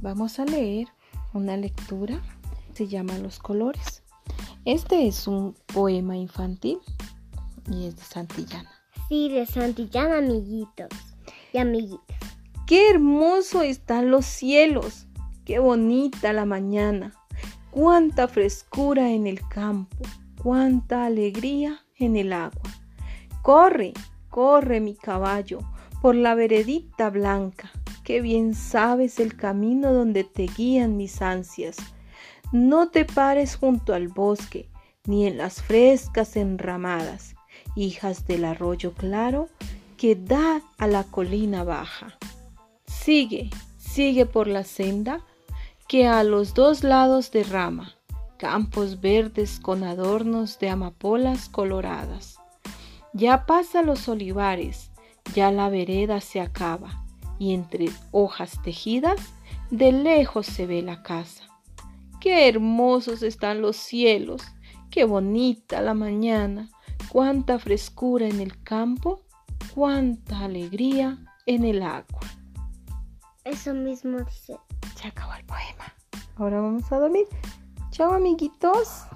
vamos a leer una lectura, se llama Los colores. Este es un poema infantil y es de Santillana. Sí, de Santillana, amiguitos y amiguitas. Qué hermoso están los cielos, qué bonita la mañana, cuánta frescura en el campo, cuánta alegría en el agua. Corre, corre mi caballo por la veredita blanca, qué bien sabes el camino donde te guían mis ansias. No te pares junto al bosque, ni en las frescas enramadas, hijas del arroyo claro que da a la colina baja. Sigue, sigue por la senda que a los dos lados derrama campos verdes con adornos de amapolas coloradas. Ya pasa los olivares, ya la vereda se acaba, y entre hojas tejidas de lejos se ve la casa. Qué hermosos están los cielos, qué bonita la mañana, cuánta frescura en el campo, cuánta alegría en el agua. Eso mismo dice. Se acabó el poema. Ahora vamos a dormir. Chao amiguitos.